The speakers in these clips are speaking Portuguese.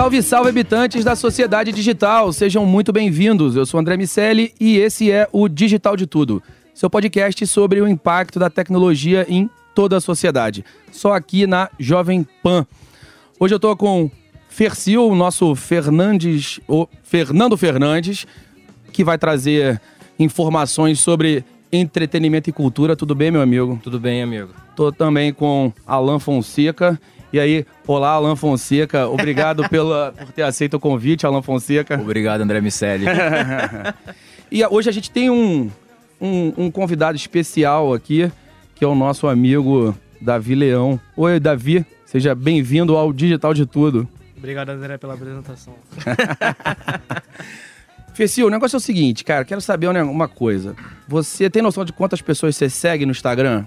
Salve, salve, habitantes da sociedade digital! Sejam muito bem-vindos. Eu sou André Miceli e esse é o Digital de Tudo, seu podcast sobre o impacto da tecnologia em toda a sociedade. Só aqui na Jovem Pan. Hoje eu tô com Fercil, o nosso Fernandes, o Fernando Fernandes, que vai trazer informações sobre entretenimento e cultura. Tudo bem, meu amigo? Tudo bem, amigo. Tô também com Alan Fonseca. E aí, olá, Alan Fonseca. Obrigado pela, por ter aceito o convite, Alan Fonseca. Obrigado, André Miceli. e hoje a gente tem um, um, um, convidado especial aqui, que é o nosso amigo Davi Leão. Oi, Davi. Seja bem-vindo ao Digital de Tudo. Obrigado, André, pela apresentação. Fecil, o negócio é o seguinte, cara. Quero saber uma coisa. Você tem noção de quantas pessoas você segue no Instagram?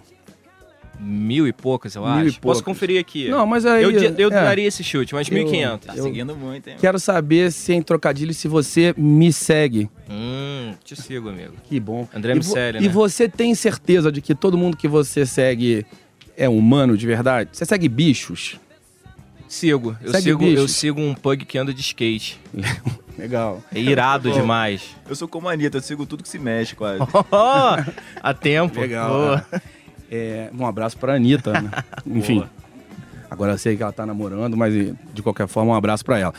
Mil e poucas, eu Mil acho. e poucas. Posso conferir aqui. Não, mas aí. Eu, eu é. daria esse chute, mas 1.500. Tá seguindo muito, hein? Quero saber se em trocadilho se você me segue. Hum, te sigo, amigo. Que bom. André e, Miceli, e né? você tem certeza de que todo mundo que você segue é humano de verdade? Você segue bichos? Sigo. Eu Segue sigo, eu bichos. sigo um pug que anda de skate. Legal. É irado demais. Eu sou como a Anitta, eu sigo tudo que se mexe quase. Oh, a tempo. Legal. É, um abraço pra Anitta, né? Enfim. Agora eu sei que ela tá namorando, mas de qualquer forma, um abraço pra ela.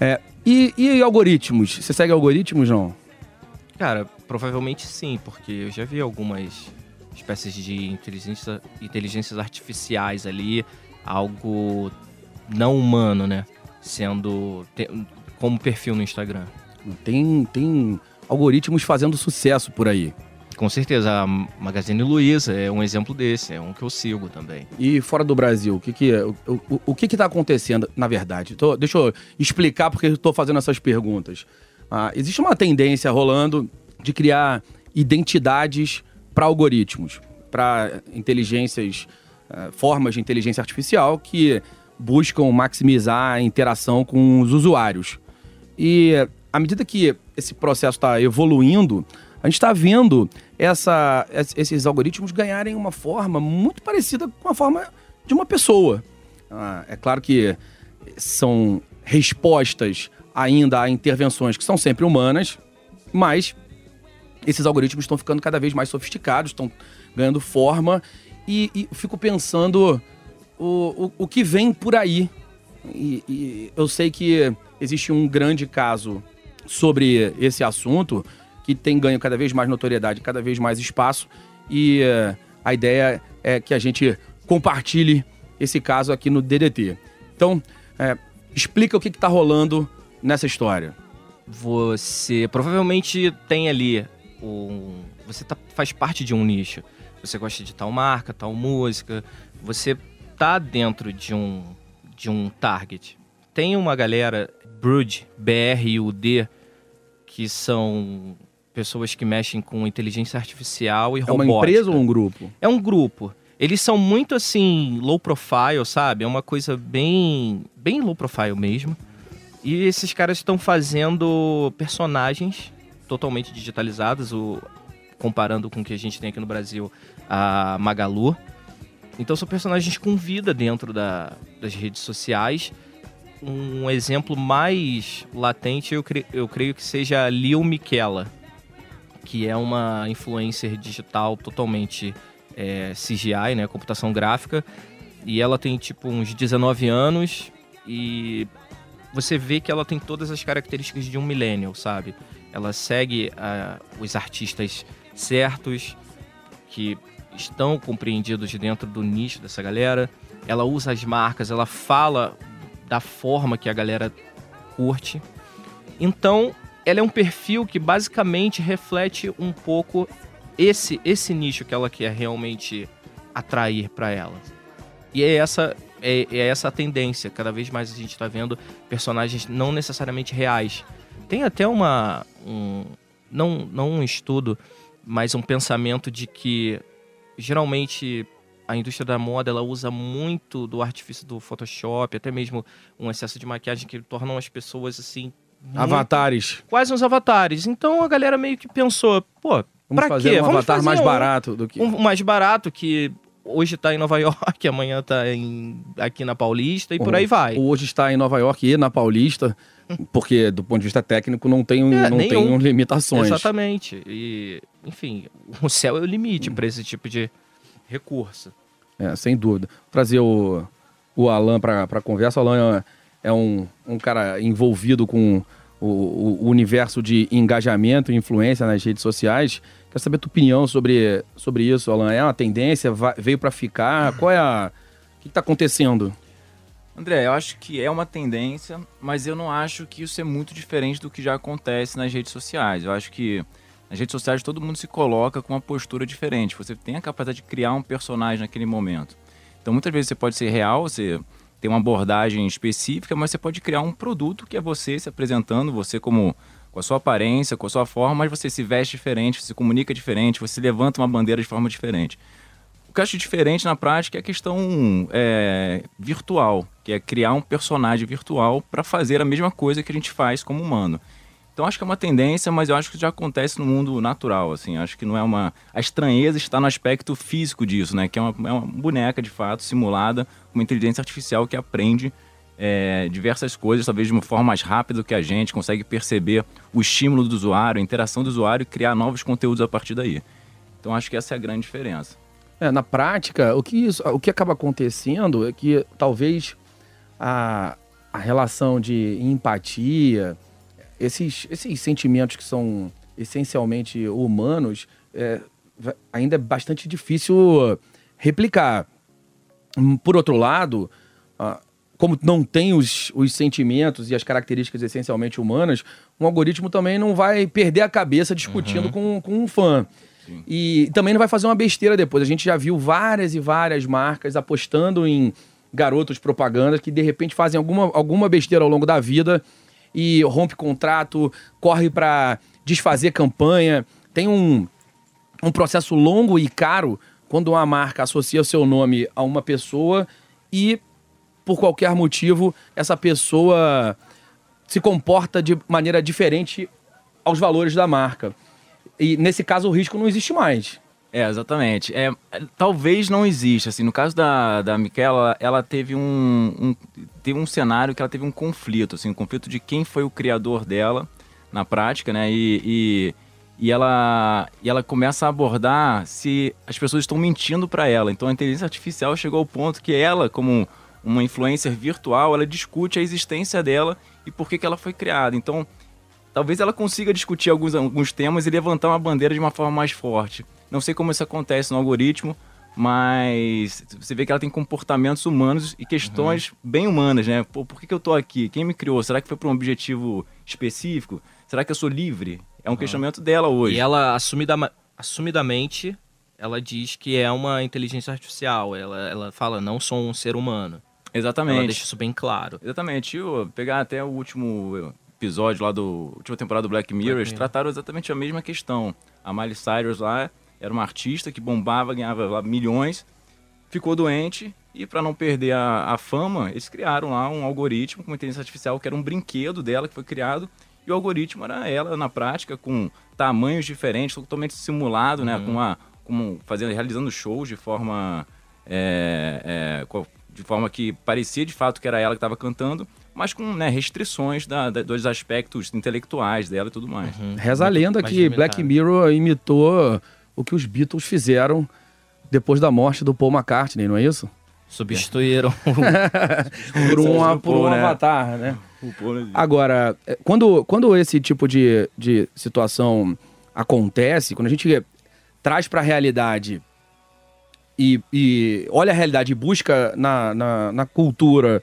É, e, e algoritmos? Você segue algoritmos, não? Cara, provavelmente sim, porque eu já vi algumas espécies de inteligência, inteligências artificiais ali, algo não humano, né? Sendo te- como perfil no Instagram. Tem, tem algoritmos fazendo sucesso por aí. Com certeza, a Magazine Luiza é um exemplo desse, é um que eu sigo também. E fora do Brasil, o que que, o, o, o que que tá acontecendo, na verdade? Tô- deixa eu explicar porque eu tô fazendo essas perguntas. Ah, existe uma tendência rolando de criar identidades para algoritmos, para inteligências, ah, formas de inteligência artificial que buscam maximizar a interação com os usuários. E à medida que esse processo está evoluindo, a gente está vendo essa- es- esses algoritmos ganharem uma forma muito parecida com a forma de uma pessoa. Ah, é claro que são respostas ainda a intervenções que são sempre humanas, mas esses algoritmos estão ficando cada vez mais sofisticados, estão ganhando forma e, e fico pensando o, o, o que vem por aí. E, e eu sei que existe um grande caso sobre esse assunto que tem ganho cada vez mais notoriedade, cada vez mais espaço e eh, a ideia é que a gente compartilhe esse caso aqui no DDT. Então, eh, explica o que está rolando nessa história. Você provavelmente tem ali um. Você tá- faz parte de um nicho. Você gosta de tal marca, tal música. Você tá dentro de um, de um target. Tem uma galera, Brood, BR e UD, que são pessoas que mexem com inteligência artificial e É uma robótica. empresa ou um grupo? É um grupo. Eles são muito assim, low profile, sabe? É uma coisa bem, bem low profile mesmo. E esses caras estão fazendo personagens totalmente digitalizados, o, comparando com o que a gente tem aqui no Brasil, a Magalu. Então são personagens com vida dentro da, das redes sociais. Um exemplo mais latente eu, cre- eu creio que seja Lil Miquela, que é uma influencer digital totalmente é, CGI, né, computação gráfica, e ela tem tipo uns 19 anos e você vê que ela tem todas as características de um millennial, sabe? Ela segue ah, os artistas certos que estão compreendidos dentro do nicho dessa galera. Ela usa as marcas, ela fala da forma que a galera curte. Então, ela é um perfil que basicamente reflete um pouco esse esse nicho que ela quer realmente atrair para ela. E é essa é, é essa a tendência. Cada vez mais a gente está vendo personagens não necessariamente reais. Tem até uma um, não não um estudo, mas um pensamento de que geralmente a indústria da moda ela usa muito do artifício do Photoshop, até mesmo um excesso de maquiagem que tornam as pessoas assim muito- Avatares. quase uns avatares. Então a galera meio que pensou, pô, Vamos pra fazer quê? um Vamos avatar mais um- barato do que. um mais barato que hoje tá em Nova York, amanhã tá em, aqui na Paulista e por aí vai. Hoje está em Nova York e na Paulista, porque do ponto de vista técnico não tem, É, não nenhum. tem limitações. Exatamente. E, enfim, o céu é o limite para esse tipo de recurso. É, sem dúvida. Vou trazer o, o Alan para conversa. O Alan é, é um, um cara envolvido com o, o- universo de engajamento e influência nas redes sociais. Quero saber a tua opinião sobre, sobre isso, Alan. É uma tendência? Va- veio para ficar? Qual é a... O que está acontecendo? André, eu acho que é uma tendência, mas eu não acho que isso é muito diferente do que já acontece nas redes sociais. Eu acho que nas redes sociais todo mundo se coloca com uma postura diferente. Você tem a capacidade de criar um personagem naquele momento. Então muitas vezes você pode ser real, você tem uma abordagem específica, mas você pode criar um produto que é você se apresentando, você como com a sua aparência, com a sua forma, mas você se veste diferente, se comunica diferente, você levanta uma bandeira de forma diferente. O que eu acho diferente na prática é a questão é, virtual, que é criar um personagem virtual para fazer a mesma coisa que a gente faz como humano. Então acho que é uma tendência, mas eu acho que já acontece no mundo natural, assim. Acho que não é uma a estranheza está no aspecto físico disso, né? Que é uma, é uma boneca de fato simulada uma inteligência artificial que aprende é, diversas coisas, talvez de uma forma mais rápida do que a gente consegue perceber o estímulo do usuário, a interação do usuário e criar novos conteúdos a partir daí. Então acho que essa é a grande diferença. É, na prática, o que, isso- o que acaba acontecendo é que talvez a, a relação de empatia, esses, esses sentimentos que são essencialmente humanos, é, ainda é bastante difícil replicar. Hum, Por outro lado, ah, como não tem os, os sentimentos e as características essencialmente humanas, um algoritmo também não vai perder a cabeça discutindo com, com um fã. E também não vai fazer uma besteira depois. A gente já viu várias e várias marcas apostando em garotos propagandas que de repente fazem alguma, alguma besteira ao longo da vida e rompe contrato, corre para desfazer campanha. Tem um, um processo longo e caro quando uma marca associa o seu nome a uma pessoa e, por qualquer motivo, essa pessoa se comporta de maneira diferente aos valores da marca. E nesse caso o risco não existe mais. É, exatamente. É, é, talvez não exista. Assim, no caso da, da Miquela, ela teve um, um, teve um cenário que ela teve um conflito, assim, um conflito de quem foi o criador dela na prática, né? E, e, e ela, e ela começa a abordar se as pessoas estão mentindo para ela. Então a inteligência artificial chegou ao ponto que ela, como uma influencer virtual, ela discute a existência dela e por que, que ela foi criada. Então, talvez ela consiga discutir alguns, alguns temas e levantar uma bandeira de uma forma mais forte. Não sei como isso acontece no algoritmo, mas você vê que ela tem comportamentos humanos e questões bem humanas, né? Pô, por que, que eu tô aqui? Quem me criou? Será que foi para um objetivo específico? Será que eu sou livre? É um questionamento dela hoje. E ela, assumida, assumidamente, ela diz que é uma inteligência artificial. Ela, ela fala, não sou um ser humano. Exatamente. Ela deixa isso bem claro. Exatamente. Eu pegar até o último episódio lá do última temporada do Black Mirror, eles Mirror. trataram exatamente a mesma questão. A Miley Cyrus lá era uma artista que bombava, ganhava lá milhões, ficou doente e para não perder a, a fama, eles criaram lá um algoritmo com inteligência artificial que era um brinquedo dela que foi criado e o algoritmo era ela na prática com tamanhos diferentes, totalmente simulado, né, com uma com fazendo realizando shows de forma é, é, de forma que parecia de fato que era ela que estava cantando, mas com né, restrições da, da, dos aspectos intelectuais dela e tudo mais. Uhum. Reza a lenda que Black Mirror imitou o que os Beatles fizeram depois da morte do Paul McCartney, não é isso? Substituíram por, uma, por um né? avatar, né? Agora, é, quando, quando esse tipo de, de situação acontece, quando a gente traz para a realidade e, e, olha a realidade e busca na, na, na, cultura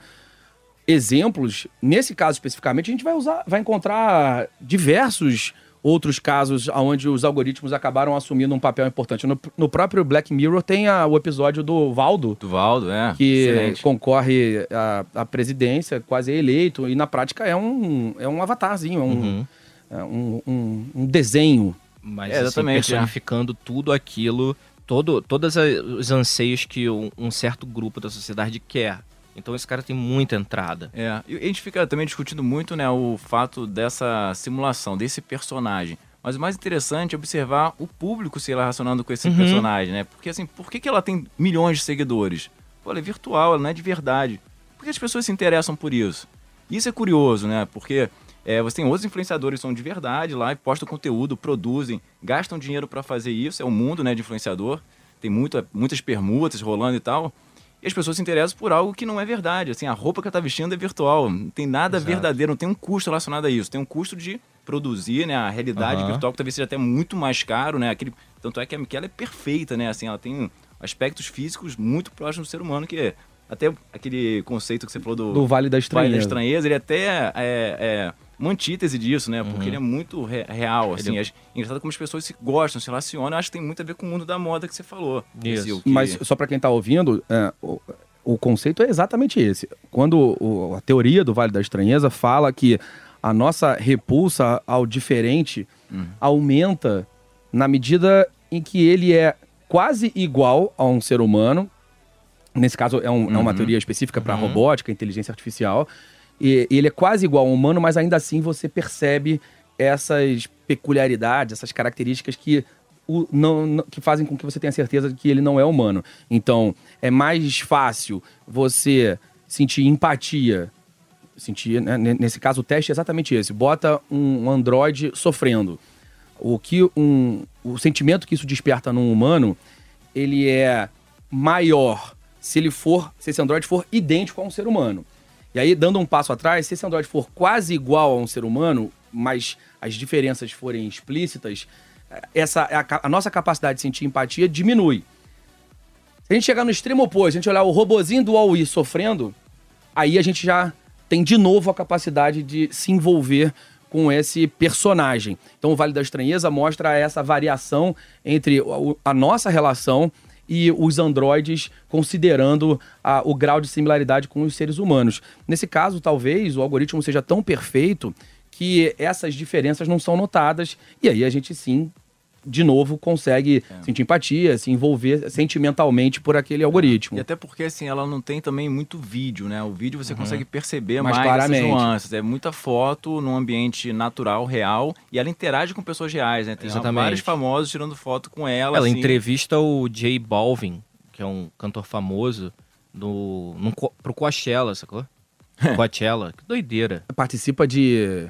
exemplos, nesse caso especificamente, a gente vai usar, vai encontrar diversos outros casos onde os algoritmos acabaram assumindo um papel importante. No, no próprio Black Mirror tem a, o episódio do Valdo. Do Valdo, é. Que Excelente. concorre à, à presidência, quase é eleito, e na prática é um, é um avatarzinho, é um, uhum. é um, um, um, desenho. Mas é, exatamente, assim, personificando é. tudo aquilo, todo, todos os anseios que um, um certo grupo da sociedade quer. Então esse cara tem muita entrada. É, e a gente fica também discutindo muito, né, o fato dessa simulação, desse personagem. Mas o mais interessante é observar o público se relacionando com esse uhum. personagem, né? Porque assim, por que, que ela tem milhões de seguidores? Pô, ela é virtual, ela não é de verdade. Por que as pessoas se interessam por isso? Isso é curioso, né? Porque é, você tem outros influenciadores que são de verdade lá e postam conteúdo, produzem, gastam dinheiro para fazer isso. É o mundo né, de influenciador. Tem muita, muitas permutas rolando e tal. E as pessoas se interessam por algo que não é verdade. Assim, a roupa que ela está vestindo é virtual. Não tem nada Exato. verdadeiro, não tem um custo relacionado a isso. Tem um custo de produzir, né? A realidade uhum. virtual, que talvez seja até muito mais caro, né? Aquele, tanto é que a Michela é perfeita, né? Assim, ela tem aspectos físicos muito próximos do ser humano, que até aquele conceito que você falou do, do Vale da Estranheza. Vale da Estranheza, ele até é, é uma antítese disso, né? Porque uhum. ele é muito re real, assim. Ele... É engraçado como as pessoas se gostam, se relacionam. Acho que tem muito a ver com o mundo da moda que você falou. Isso. que... Mas só para quem está ouvindo, é, o, o, conceito é exatamente esse. Quando o, a teoria do Vale da Estranheza fala que a nossa repulsa ao diferente uhum. aumenta na medida em que ele é quase igual a um ser humano. Nesse caso, é, um, uhum. é uma uhum. teoria específica para uhum. robótica, inteligência artificial e, ele é quase igual ao humano, mas ainda assim você percebe essas peculiaridades, essas características que, o, não, não, que fazem com que você tenha certeza de que ele não é humano. Então, é mais fácil você sentir empatia. Sentir, né, nesse caso, o teste é exatamente esse. Bota um Android sofrendo. O que um, o sentimento que isso desperta num humano, ele é maior se ele for, se esse Android for idêntico a um ser humano. E aí, dando um passo atrás, se esse Android for quase igual a um ser humano, mas as diferenças forem explícitas, essa a, a nossa capacidade de sentir empatia diminui. Se a gente chegar no extremo oposto, a gente olhar o robozinho do Huawei sofrendo, aí a gente já tem de novo a capacidade de se envolver com esse personagem. Então o Vale da Estranheza mostra essa variação entre a nossa relação e os androides considerando a, o grau de similaridade com os seres humanos. Nesse caso, talvez o algoritmo seja tão perfeito que essas diferenças não são notadas e aí a gente sim de novo, consegue é. sentir empatia, se envolver sentimentalmente por aquele é. algoritmo. E até porque, assim, ela não tem também muito vídeo, né? O vídeo você uhum. consegue perceber mais, mais claramente. essas nuances. É muita foto num ambiente natural, real, e ela interage com pessoas reais, né? Tem Exatamente. vários famosos tirando foto com ela. Ela assim. entrevista o J Balvin, que é um cantor famoso, no, no, pro Coachella, sacou? Coachella, que doideira. Participa de,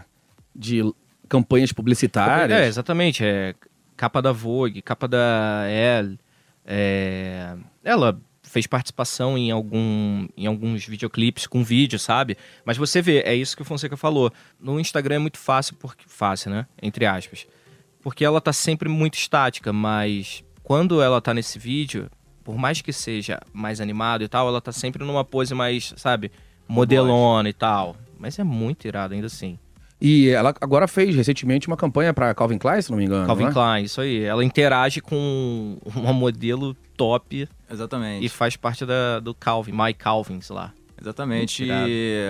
de campanhas publicitárias. É, exatamente. É capa da Vogue, capa da Elle. É... Ela fez participação em, algum, em alguns videoclipes com vídeo, sabe? Mas você vê, é isso que o Fonseca falou. No Instagram é muito fácil, porque fácil, né? Entre aspas. Porque ela tá sempre muito estática, mas quando ela tá nesse vídeo, por mais que seja mais animado e tal, ela tá sempre numa pose mais, sabe, modelona e tal. Mas é muito irado ainda assim. E ela agora fez recentemente uma campanha para Calvin Klein, se não me engano. Calvin é? Klein, isso aí. Ela interage com uma modelo top. Exatamente. E faz parte da, do Calvin, My Calvins lá. Exatamente. E,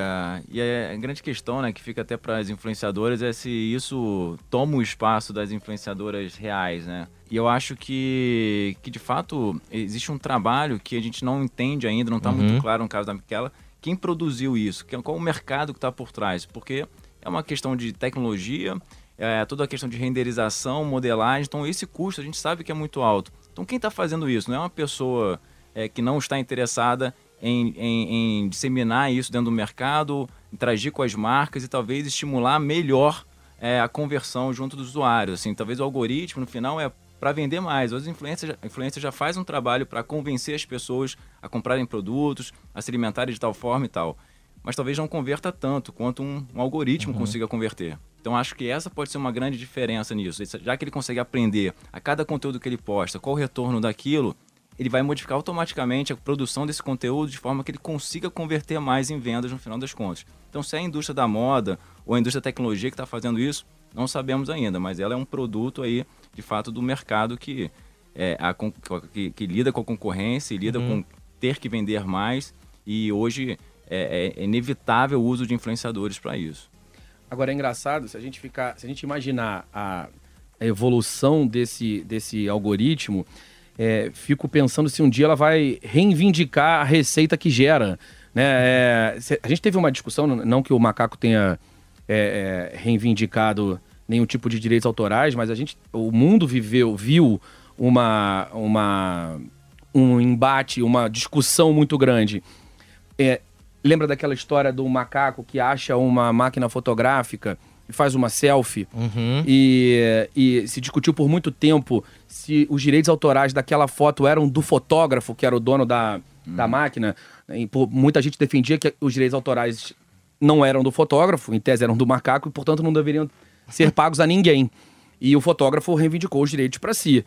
e, a grande questão, né, que fica até para as influenciadoras é se isso toma o espaço das influenciadoras reais, né? E eu acho que, que de fato existe um trabalho que a gente não entende ainda, não está uhum. muito claro no caso da Miquela. Quem produziu isso? Qual o mercado que está por trás? Porque é uma questão de tecnologia, é toda a questão de renderização, modelagem. Então, esse custo a gente sabe que é muito alto. Então, quem está fazendo isso não é uma pessoa é, que não está interessada em, em, em disseminar isso dentro do mercado, interagir com as marcas e talvez estimular melhor é, a conversão junto dos usuários. Assim, talvez o algoritmo, no final, é para vender mais. Os influencers, influencers já faz um trabalho para convencer as pessoas a comprarem produtos, a se alimentarem de tal forma e tal. Mas talvez não converta tanto quanto um, um algoritmo uhum. consiga converter. Então acho que essa pode ser uma grande diferença nisso. Já que ele consegue aprender a cada conteúdo que ele posta, qual o retorno daquilo, ele vai modificar automaticamente a produção desse conteúdo de forma que ele consiga converter mais em vendas no final das contas. Então se é a indústria da moda ou a indústria da tecnologia que está fazendo isso, não sabemos ainda, mas ela é um produto aí de fato, do mercado que, é, a, que, que, lida com a concorrência e lida uhum. com ter que vender mais. E hoje é, é inevitável o uso de influenciadores para isso. Agora é engraçado, se a gente ficar, se a gente imaginar a, evolução desse, desse algoritmo, é, fico pensando se um dia ela vai reivindicar a receita que gera. Né? É, a gente teve uma discussão, não que o macaco tenha é, é reivindicado nenhum tipo de direitos autorais, mas a gente, o mundo viveu, viu uma, uma, um embate, uma discussão muito grande. Lembra daquela história do macaco que acha uma máquina fotográfica e faz uma selfie? Uhum. E, e se discutiu por muito tempo se os direitos autorais daquela foto eram do fotógrafo, que era o dono da, uhum. da máquina. E, por, muita gente defendia que os direitos autorais não eram do fotógrafo, em tese eram do macaco, e portanto não deveriam ser pagos a ninguém. E o fotógrafo reivindicou os direitos para si.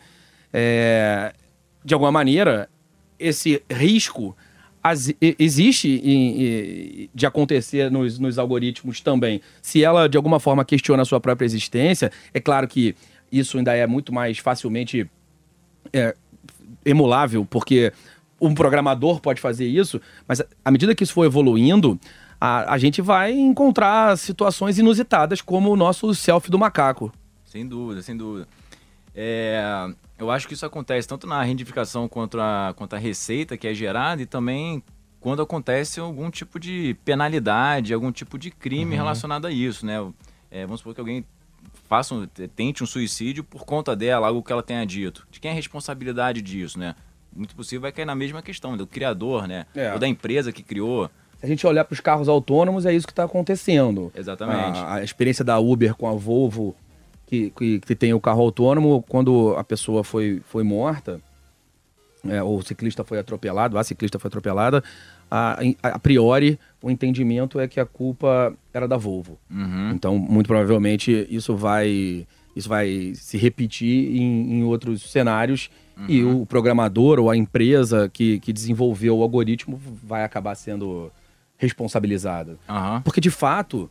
É, de alguma maneira, esse risco as, existe em, de acontecer nos, nos, algoritmos também. Se ela, de alguma forma, questiona a sua própria existência, é claro que isso ainda é muito mais facilmente é, emulável, porque um programador pode fazer isso, mas à medida que isso for evoluindo, a, a gente vai encontrar situações inusitadas, como o nosso selfie do macaco. Sem dúvida, sem dúvida. É, eu acho que isso acontece tanto na rendificação quanto a, quanto a receita que é gerada e também quando acontece algum tipo de penalidade, algum tipo de crime uhum. relacionado a isso, né? É, vamos supor que alguém faça um, tente um suicídio por conta dela, algo que ela tenha dito. De quem é a responsabilidade disso, né? Muito possível vai cair na mesma questão, do criador, né? É. Ou da empresa que criou. Se a gente olhar para os carros autônomos, é isso que está acontecendo. Exatamente. A, a, experiência da Uber com a Volvo, que, que, que, tem o carro autônomo, quando a pessoa foi, foi morta, é, ou o ciclista foi atropelado, a ciclista foi atropelada, a, a, priori o entendimento é que a culpa era da Volvo. Uhum. Então, muito provavelmente, isso vai, isso vai se repetir em, em outros cenários uhum. e o programador ou a empresa que, que desenvolveu o algoritmo vai acabar sendo responsabilizada. Uhum. Porque, de fato,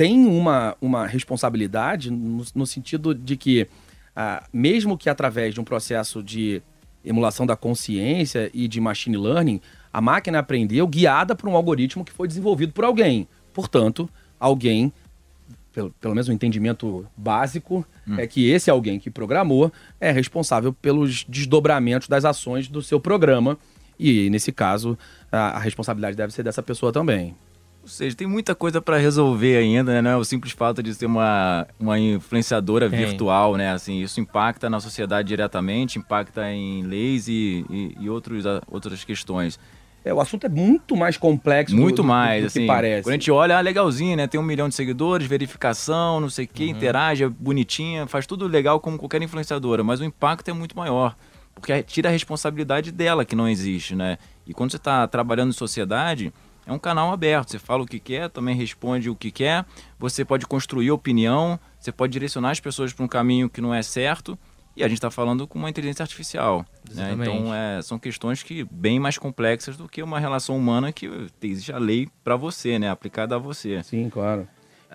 tem uma, uma responsabilidade no, no sentido de que, ah, mesmo que através de um processo de emulação da consciência e de machine learning, a máquina aprendeu guiada por um algoritmo que foi desenvolvido por alguém. Portanto, alguém, pelo, pelo menos um entendimento básico, hum. é que esse alguém que programou é responsável pelos desdobramentos das ações do seu programa e, nesse caso, a, a responsabilidade deve ser dessa pessoa também. Ou seja, tem muita coisa para resolver ainda, né? Não é o simples fato de ser uma, uma influenciadora virtual, né? Assim, isso impacta na sociedade diretamente, impacta em leis e, e, e outros, outras questões. É, o assunto é muito mais complexo muito do, mais, do, do assim, que parece. Quando a gente olha, ah, legalzinho, né? Tem um milhão de seguidores, verificação, não sei o que, uhum. interage, é bonitinha, faz tudo legal como qualquer influenciadora, mas o impacto é muito maior porque tira a responsabilidade dela que não existe, né? E quando você está trabalhando em sociedade, é um canal aberto. Você fala o que quer, também responde o que quer. Você pode construir opinião, você pode direcionar as pessoas para um caminho que não é certo. E a gente está falando com uma inteligência artificial. Né? Então, é, são questões que bem mais complexas do que uma relação humana que existe a lei para você, né? Aplicada a você. Sim, claro.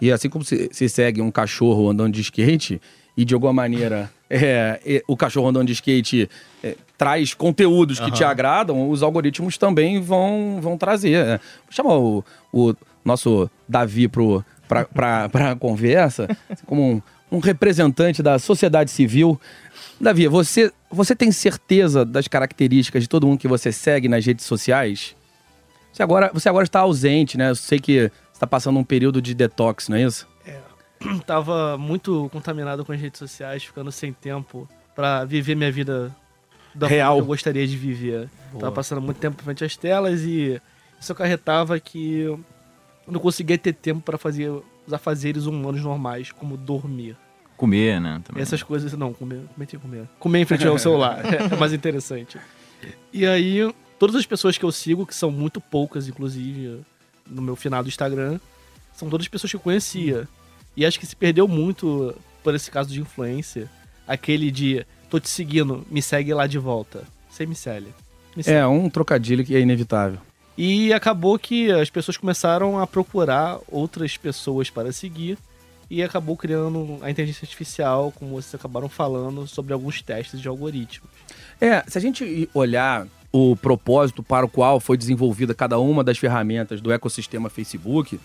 E assim como se, se segue um cachorro andando de skate, e de alguma maneira é, o cachorro andando de skate é, traz conteúdos que uhum. te agradam, os algoritmos também vão, vão trazer. É. Chama o, o nosso Davi para a conversa, como um, um representante da sociedade civil. Davi, você, você tem certeza das características de todo mundo que você segue nas redes sociais? Você agora, você agora está ausente, né? Eu sei que você está passando um período de detox, não é isso? tava muito contaminado com as redes sociais, ficando sem tempo para viver minha vida da Real. que eu gostaria de viver. Boa. Tava passando muito tempo frente às telas e isso acarretava que eu não conseguia ter tempo para fazer os afazeres humanos normais, como dormir. Comer, né? Também. Essas coisas, não, comer, comer tem que comer. Comer em frente ao celular, é mais interessante. E aí, todas as pessoas que eu sigo, que são muito poucas, inclusive, no meu final do Instagram, são todas pessoas que eu conhecia. E acho que se perdeu muito por esse caso de influência. Aquele de, tô te seguindo, me segue lá de volta. Sem me segue. Me segue. É, um trocadilho que é inevitável. E acabou que as pessoas começaram a procurar outras pessoas para seguir e acabou criando a inteligência artificial, como vocês acabaram falando, sobre alguns testes de algoritmos. É, se a gente olhar o propósito para o qual foi desenvolvida cada uma das ferramentas do ecossistema Facebook,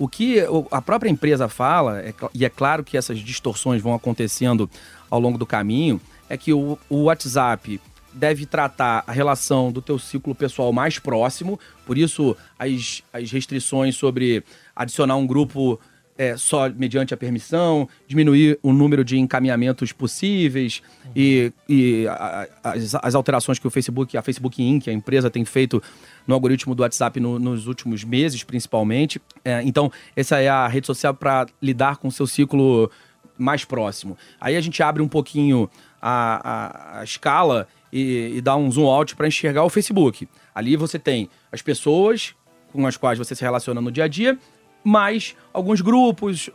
o que a própria empresa fala, é e é claro que essas distorções vão acontecendo ao longo do caminho, é que o, o WhatsApp deve tratar a relação do teu ciclo pessoal mais próximo, por isso as, as restrições sobre adicionar um grupo é, só mediante a permissão, diminuir o número de encaminhamentos possíveis e, e a- a- as, as alterações que o Facebook, a Facebook Inc., a empresa, tem feito no algoritmo do WhatsApp no- nos últimos meses, principalmente. É, então, essa é a rede social para lidar com o seu ciclo mais próximo. Aí a gente abre um pouquinho a, a- a escala e, e dá um zoom out para enxergar o Facebook. Ali você tem as pessoas com as quais você se relaciona no dia a dia, mais alguns grupos,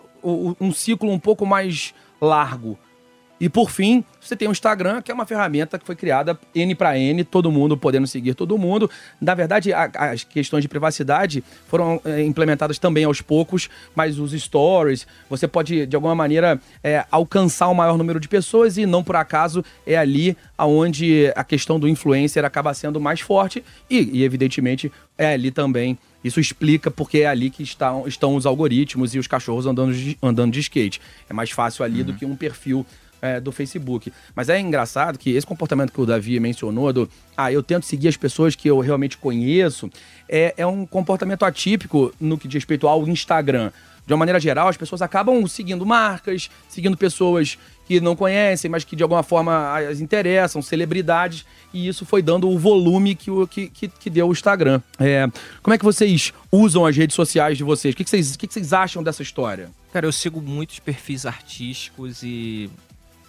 um ciclo um pouco mais largo. E por fim, você tem o Instagram, que é uma ferramenta que foi criada N para N, todo mundo podendo seguir todo mundo. Na verdade, a- as questões de privacidade foram é, implementadas também aos poucos, mas os stories, você pode, de alguma maneira, é, alcançar o maior número de pessoas e não por acaso é ali aonde a questão do influencer acaba sendo mais forte e, e, evidentemente, é ali também isso explica porque é ali que estão, estão os algoritmos e os cachorros andando de, andando de skate. É mais fácil ali do que um perfil é, do Facebook. Mas é engraçado que esse comportamento que o Davi mencionou, do ah, eu tento seguir as pessoas que eu realmente conheço, é, é um comportamento atípico no que diz respeito ao Instagram. De uma maneira geral, as pessoas acabam seguindo marcas, seguindo pessoas que não conhecem, mas que de alguma forma as interessam, celebridades, e isso foi dando o volume que, o, que, que, que deu o Instagram. É, como é que vocês usam as redes sociais de vocês? O que, que, vocês, o que, que vocês acham dessa história? Cara, eu sigo muitos perfis artísticos e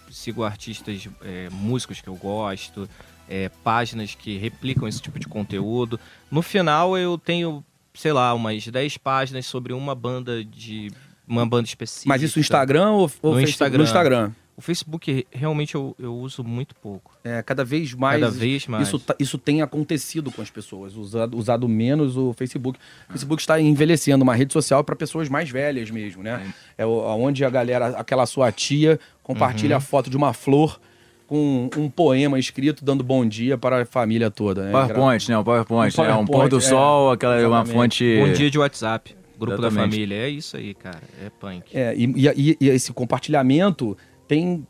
sigo artistas, é, músicos que eu gosto, é, páginas que replicam esse tipo de conteúdo. No final, eu tenho, sei lá, umas 10 páginas sobre uma banda de. uma banda específica. Mas isso no Instagram ou, ou No? Instagram. No Instagram. O Facebook realmente eu, eu uso muito pouco. É, cada vez mais. Cada vez mais. Isso, tá- isso tem acontecido com as pessoas, usado, usado menos o Facebook. O Facebook está envelhecendo, uma rede social para pessoas mais velhas mesmo, né? É o- onde a galera, aquela sua tia, compartilha Uhum. a foto de uma flor com um poema escrito dando bom dia para a família toda. Né? PowerPoint, né? O PowerPoint, Um né? Um PowerPoint, pôr do é. sol, aquela uma fonte. Bom dia de WhatsApp. Grupo da Exatamente. família. É isso aí, cara. É punk. É, e, e- e esse compartilhamento tem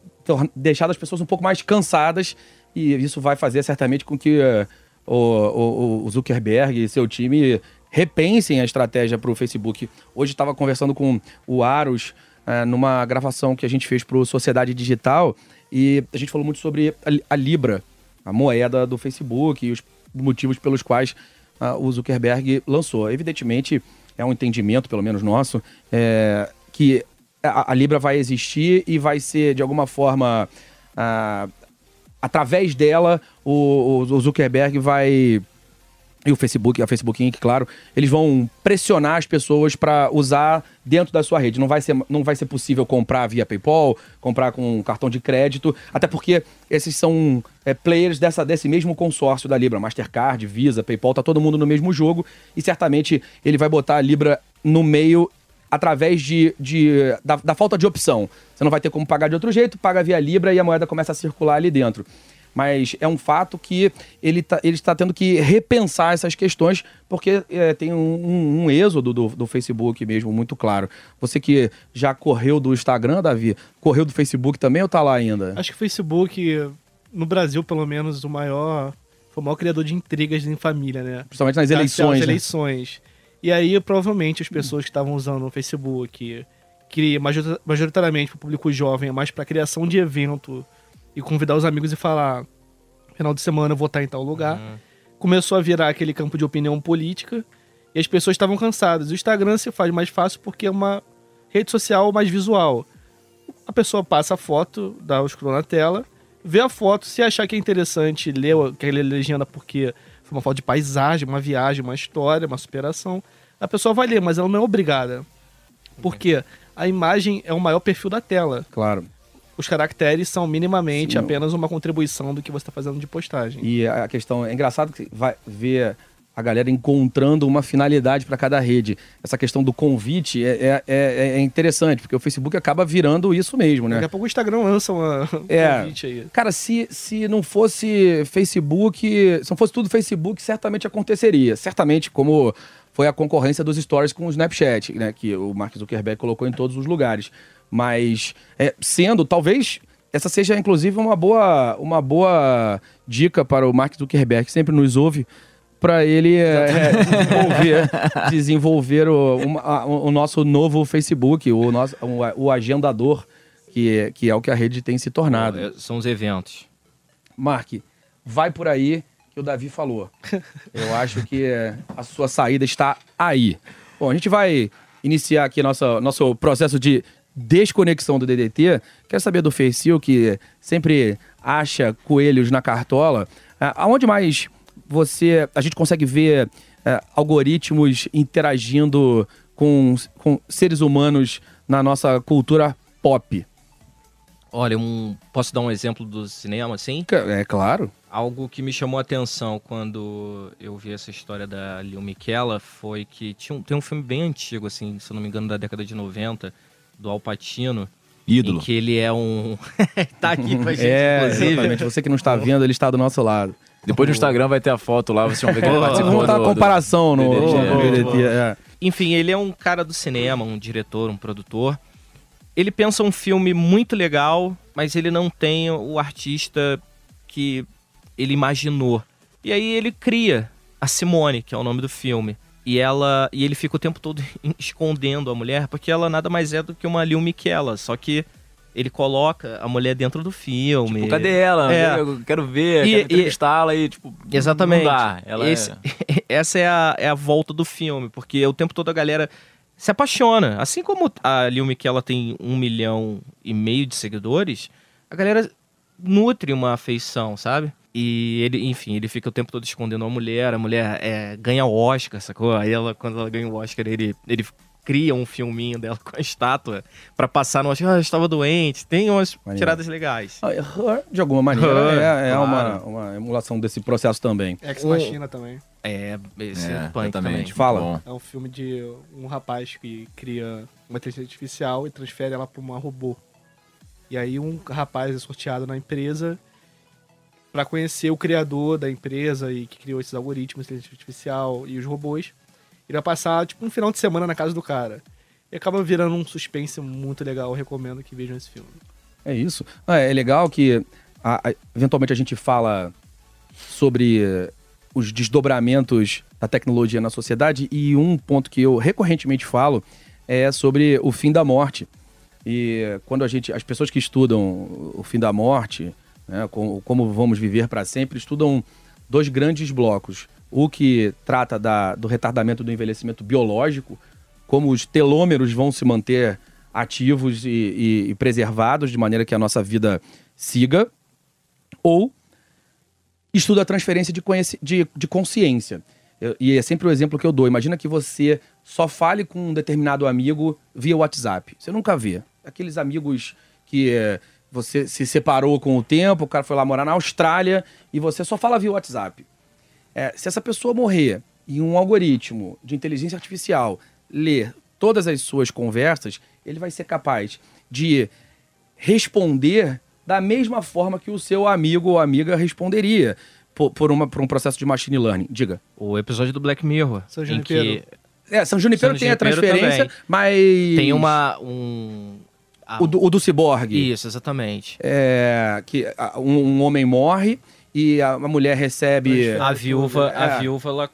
deixado as pessoas um pouco mais cansadas e isso vai fazer certamente com que eh, o, o- o Zuckerberg e seu time repensem a estratégia para o Facebook. Hoje estava conversando com o Aros eh, numa gravação que a gente fez para o Sociedade Digital e a gente falou muito sobre a, a Libra, a moeda do Facebook e os motivos pelos quais ah, o Zuckerberg lançou. Evidentemente, é um entendimento, pelo menos nosso, é, que a, a Libra vai existir e vai ser, de alguma forma, ah, através dela, o- o Zuckerberg vai. E o Facebook, a Facebook Inc., claro, eles vão pressionar as pessoas para usar dentro da sua rede. Não vai, ser, não vai ser possível comprar via PayPal, comprar com cartão de crédito, até porque esses são é, players dessa, desse mesmo consórcio da Libra. Mastercard, Visa, PayPal, tá todo mundo no mesmo jogo e certamente ele vai botar a Libra no meio através de, de- da, da falta de opção. Você não vai ter como pagar de outro jeito, paga via Libra e a moeda começa a circular ali dentro. Mas é um fato que ele, tá, ele está tendo que repensar essas questões, porque é, tem um, um- um êxodo do, do Facebook mesmo, muito claro. Você que já correu do Instagram, Davi, correu do Facebook também ou tá lá ainda? Acho que o Facebook, no Brasil, pelo menos, o maior. Foi o maior criador de intrigas em família, né? Principalmente nas Nas eleições. né? eleições. E aí, provavelmente, as pessoas que estavam usando o Facebook, que major- majoritariamente para o público jovem, é mais para criação de evento e convidar os amigos e falar: final de semana eu vou estar em tal lugar. Começou a virar aquele campo de opinião política e as pessoas estavam cansadas. O Instagram se faz mais fácil porque é uma rede social mais visual. A pessoa passa a foto, dá o scroll na tela, vê a foto, se achar que é interessante, lê aquela legenda porque foi uma foto de paisagem, uma viagem, uma história, uma superação, a pessoa vai ler, mas ela não é obrigada. Porque a imagem é o maior perfil da tela. Claro. Os caracteres são minimamente Sim. apenas uma contribuição do que você está fazendo de postagem. E a questão é engraçado que vai ver a galera encontrando uma finalidade para cada rede. Essa questão do convite é, é, é- é interessante, porque o Facebook acaba virando isso mesmo, né? Daqui a pouco o Instagram lança uma um É. convite aí. Cara, se, se não fosse Facebook, se não fosse tudo Facebook, certamente aconteceria. Certamente, como foi a concorrência dos stories com o Snapchat, né? Que o Mark Zuckerberg colocou em todos os lugares. Mas, é, sendo, talvez essa seja, inclusive, uma boa, uma boa dica para o Mark Zuckerberg, que sempre nos ouve, para ele é, desenvolver, desenvolver o, uma- o nosso novo Facebook, o, nosso, o, o agendador, que, é- que é o que a rede tem se tornado. É, São os eventos. Mark, vai por aí que o Davi falou. Eu acho que é, a sua saída está aí. Bom, a gente vai iniciar aqui nosso, nosso processo de desconexão do DDT. Quero saber do Facil, que sempre acha coelhos na cartola. Ah, Aonde mais você a gente consegue ver eh, algoritmos interagindo com, com seres humanos na nossa cultura pop? Olha, um, posso dar um exemplo do cinema, assim? É claro. Algo que me chamou a atenção quando eu vi essa história da Lil Miquela foi que tinha um, tem um filme bem antigo, assim, se eu não me engano, da década de 90, do Al Pacino. Ídolo. Em que ele é um. tá aqui com a gente, É, inclusive. exatamente. Você que não está vendo, ele está do nosso lado. Depois no Instagram vai ter a foto lá, vocês vão ver que ele participou Vamos dar comparação no, é. É. Enfim, ele é um cara do cinema, um diretor, um produtor. Ele pensa um filme muito legal, mas ele não tem o artista que ele imaginou. E aí ele cria a Simone, que é o nome do filme. E ela e ele fica o tempo todo escondendo a mulher, porque ela nada mais é do que uma Lil Miquela, só que ele coloca a mulher dentro do filme. Tipo, cadê ela? É. Eu quero ver, E- quero entrevistá-la e, tipo, Exatamente. não dá. Ela Esse- é... essa é a, é a volta do filme, porque o tempo todo a galera se apaixona. Assim como a Lil Miquela tem um milhão e meio de seguidores, a galera nutre uma afeição, sabe? E ele, enfim, ele fica o tempo todo escondendo a mulher, a mulher é, ganha o Oscar, sacou? Aí ela, quando ela ganha o Oscar, ele, ele cria um filminho dela com a estátua pra passar no Oscar. Ah, eu estava doente. Tem umas Maneiro. tiradas legais. Ah, de alguma maneira, Her, é, é uma, claro. uma emulação desse processo também. Ex Machina também. É, esse É, punk também. Fala. Bom. É um filme de um rapaz que cria uma inteligência artificial e transfere ela para uma robô. E aí um rapaz é sorteado na empresa para conhecer o criador da empresa e que criou esses algoritmos, inteligência artificial e os robôs. Ele vai passar tipo um final de semana na casa do cara. E acaba virando um suspense muito legal. Eu recomendo que vejam esse filme. É isso. Ah, é legal que a- a- eventualmente a gente fala sobre os desdobramentos da tecnologia na sociedade e um ponto que eu recorrentemente falo é sobre o fim da morte. E quando a gente, as pessoas que estudam o fim da morte, né, como, como vamos viver para sempre, estudam dois grandes blocos. O que trata da- do retardamento do envelhecimento biológico, como os telômeros vão se manter ativos e, e- e preservados de maneira que a nossa vida siga, ou estuda a transferência de, de, de consciência. E é sempre o exemplo que eu dou. Imagina que você só fale com um determinado amigo via WhatsApp. Você nunca vê. Aqueles amigos que eh, você se separou com o tempo, o cara foi lá morar na Austrália e você só fala via WhatsApp. É, se essa pessoa morrer e um algoritmo de inteligência artificial ler todas as suas conversas, ele vai ser capaz de responder da mesma forma que o seu amigo ou amiga responderia por, por, uma, por um processo de machine learning. Diga. O episódio do Black Mirror. São em Junipero. que É, São Junipero São tem a Junipero transferência, também. mas... tem uma. Um, ah, O do, o do ciborgue. Isso, exatamente. É, que a- um, um homem morre e a, a mulher recebe... A viúva, É. a viúva ela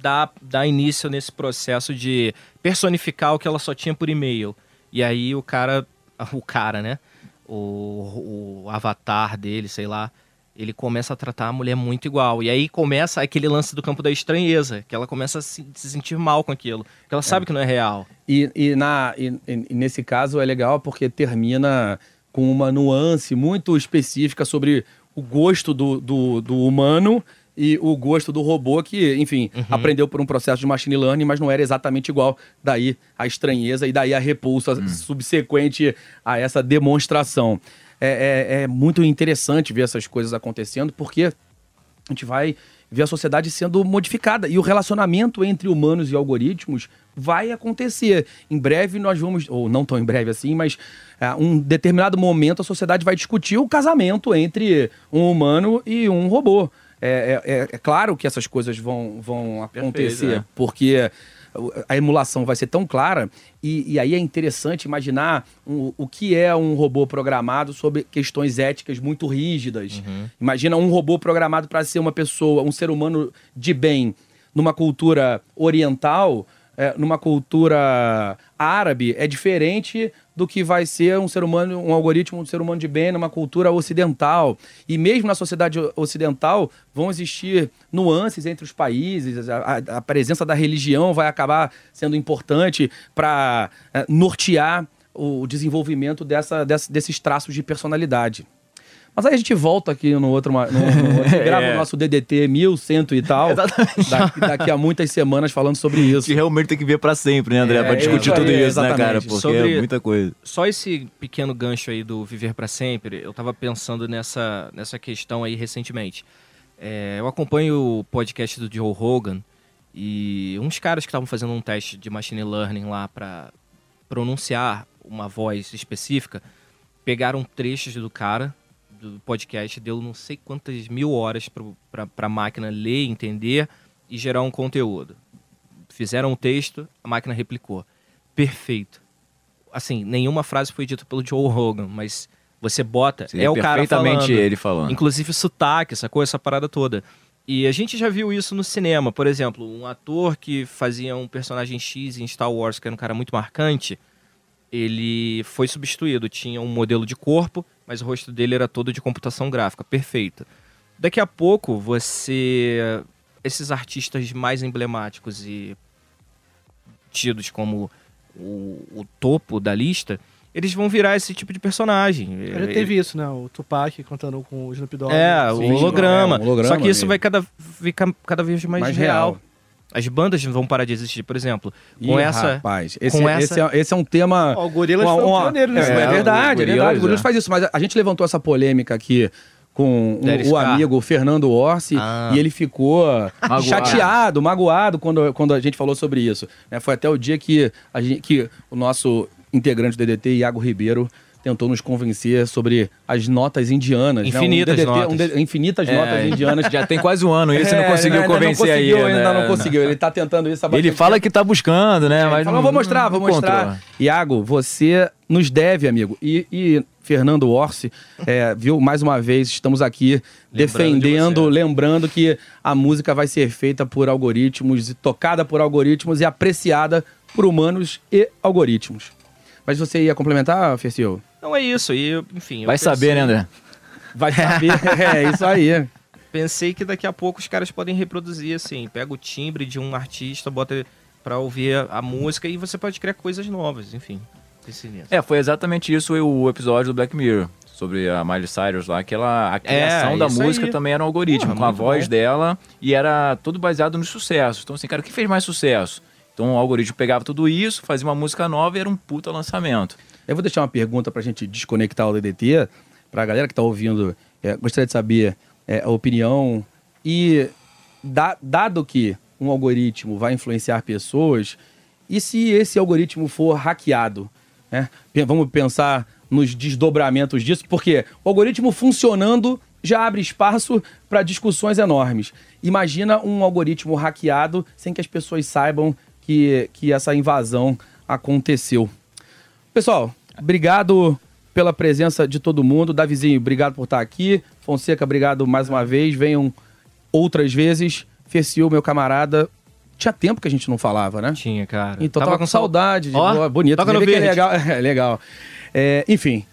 dá, dá início nesse processo de personificar o que ela só tinha por e-mail. E aí o cara, o cara, né? O, o avatar dele, sei lá, ele começa a tratar a mulher muito igual. E aí começa aquele lance do campo da estranheza, que ela começa a se, se sentir mal com aquilo. Porque ela sabe que não é real. E, e, na, e, e nesse caso é legal porque termina com uma nuance muito específica sobre o gosto do, do, do humano e o gosto do robô que, enfim, aprendeu por um processo de machine learning, mas não era exatamente igual. Daí a estranheza e daí a repulsa subsequente a essa demonstração. É, é- é muito interessante ver essas coisas acontecendo, porque a gente vai ver a sociedade sendo modificada e o relacionamento entre humanos e algoritmos vai acontecer. Em breve nós vamos, ou não tão em breve assim, mas é, um determinado momento a sociedade vai discutir o casamento entre um humano e um robô. É, é- é- é claro que essas coisas vão, vão acontecer, é. porque a emulação vai ser tão clara e, e aí é interessante imaginar um- o que é um robô programado sobre questões éticas muito rígidas. Imagina um robô programado para ser uma pessoa, um ser humano de bem numa cultura oriental, é, numa cultura árabe, é diferente do que vai ser um ser humano, um algoritmo, um ser humano de bem numa cultura ocidental. E mesmo na sociedade ocidental vão existir nuances entre os países, a, a- presença da religião vai acabar sendo importante para nortear o desenvolvimento dessa, dessa- desses traços de personalidade. Mas aí a gente volta aqui no outro, no, no outro grava o nosso DDT 1100 e tal, Exatamente. daqui, daqui a muitas semanas falando sobre isso. Que realmente tem que ver pra sempre, né, André? É, pra discutir aí, tudo isso, né, exatamente. cara? Porque Sobre- é muita coisa. Só esse pequeno gancho aí do viver pra sempre, eu tava pensando nessa, nessa questão aí recentemente. É, eu acompanho o podcast do Joe Rogan e uns caras que estavam fazendo um teste de machine learning lá pra pronunciar uma voz específica, pegaram trechos do cara do podcast, deu não sei quantas mil horas pra, pra máquina ler, entender e gerar um conteúdo. Fizeram um texto, a máquina replicou. Perfeito assim, nenhuma frase foi dita pelo Joe Rogan, mas você bota, Seria é o cara falando. ele falando. Inclusive sotaque, sacou? Essa parada toda. E a gente já viu isso no cinema. Por exemplo, um ator que fazia um personagem X em Star Wars, que era um cara muito marcante, ele foi substituído. Tinha um modelo de corpo, mas o rosto dele era todo de computação gráfica, perfeita. Daqui a pouco, você. Esses artistas mais emblemáticos e tidos como o, o topo da lista, eles vão virar esse tipo de personagem. Já teve isso, né? O Tupac cantando com o Snoop Dogg. É, o holograma. é, um holograma Só que isso mesmo. vai cada, ficar cada vez mais, Mais real. real. As bandas vão parar de existir, por exemplo. Com Ih, essa. rapaz, esse, com esse essa- é, esse é um tema. Ó, o Gorilas foi um pioneiro é, é tema. verdade, é verdade. O Gorilas é. faz isso, mas a gente levantou essa polêmica aqui com o- Derek o amigo Fernando Orsi Ah. e ele ficou Magoado. chateado, magoado quando, quando a gente falou sobre isso. né? Foi até o dia que, a gente, que o nosso integrante do DDT, Iago Ribeiro, tentou nos convencer sobre as notas indianas. né? Infinitas um DDT, notas. um D- infinitas É, notas indianas. Já tem quase um ano isso, e não É, conseguiu ainda convencer não aí. conseguiu, né? Ainda não conseguiu, ele tá tentando isso há Ele fala tempo. que tá buscando, né? É, mas fala, não, vou mostrar, vou mostrar. encontrou. Iago, você nos deve, amigo. E, e Fernando Orsi, é, viu, mais uma vez, estamos aqui Lembrando de defendendo, você. lembrando que a música vai ser feita por algoritmos, tocada por algoritmos e apreciada por humanos e algoritmos. Mas você ia complementar, Fercil? Não é isso. E, enfim. Vai saber, né, André? Vai saber. é, isso aí. Pensei que daqui a pouco os caras podem reproduzir assim. Pega o timbre de um artista, bota pra ouvir a, música e você pode criar coisas novas. Enfim. Pensei. É, foi exatamente isso o episódio do Black Mirror. Sobre a Miley Cyrus lá, que ela, a criação da É, isso música aí. também era um algoritmo, com a voz bom. dela, e era tudo baseado no sucesso. Então, assim, cara, o que fez mais sucesso? Então o algoritmo pegava tudo isso, fazia uma música nova e era um puta lançamento. Eu vou deixar uma pergunta pra gente desconectar o DDT, pra galera que tá ouvindo. é, gostaria de saber é, a opinião. E da- dado que um algoritmo vai influenciar pessoas, e se esse algoritmo for hackeado? né? Vamos pensar nos desdobramentos disso, porque o algoritmo funcionando já abre espaço para discussões enormes. Imagina um algoritmo hackeado sem que as pessoas saibam que, que essa invasão aconteceu. Pessoal, obrigado pela presença de todo mundo. Davizinho, obrigado por estar aqui. Fonseca, obrigado mais uma vez. Venham outras vezes. Ferciu, meu camarada. Tinha tempo que a gente não falava, né? Tinha, cara. Então tava, com saudade. de- Ó, Bonito. toca no que é verde. legal. É legal. É, enfim,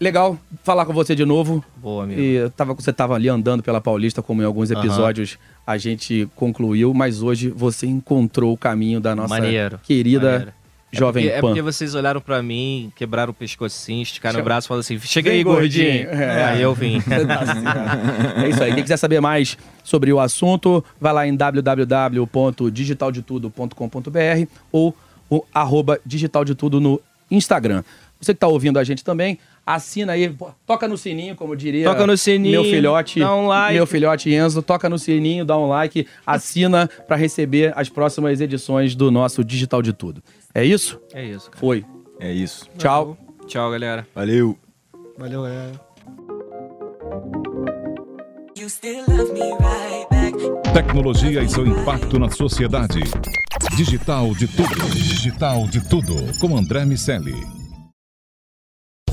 Legal falar com você de novo. Boa, amigo. E tava, você estava ali andando pela Paulista, como em alguns episódios a gente concluiu, mas hoje você encontrou o caminho da nossa Maneiro. querida Maneiro. É Jovem porque, é Pan. porque vocês olharam pra mim, quebraram o assim, esticaram Chama- o braço e falaram assim: chega Vem, aí, gordinho. gordinho. É. Aí eu vim. Tá é isso aí. Quem quiser saber mais sobre o assunto, vai lá em www.digitaldetudo.com.br ou o arroba digital de tudo no Instagram. Você que está ouvindo a gente também, assina aí, pô, toca no sininho, como diria Toca no sininho, meu filhote, dá um like. meu filhote Enzo, toca no sininho, dá um like, assina para receber as próximas edições do nosso Digital de Tudo. É isso? É isso, cara. Foi. É isso. Tchau. Tchau, galera. Valeu. Valeu, é. Tecnologia e seu impacto na sociedade. Digital de tudo. Digital de tudo. Com André Miceli.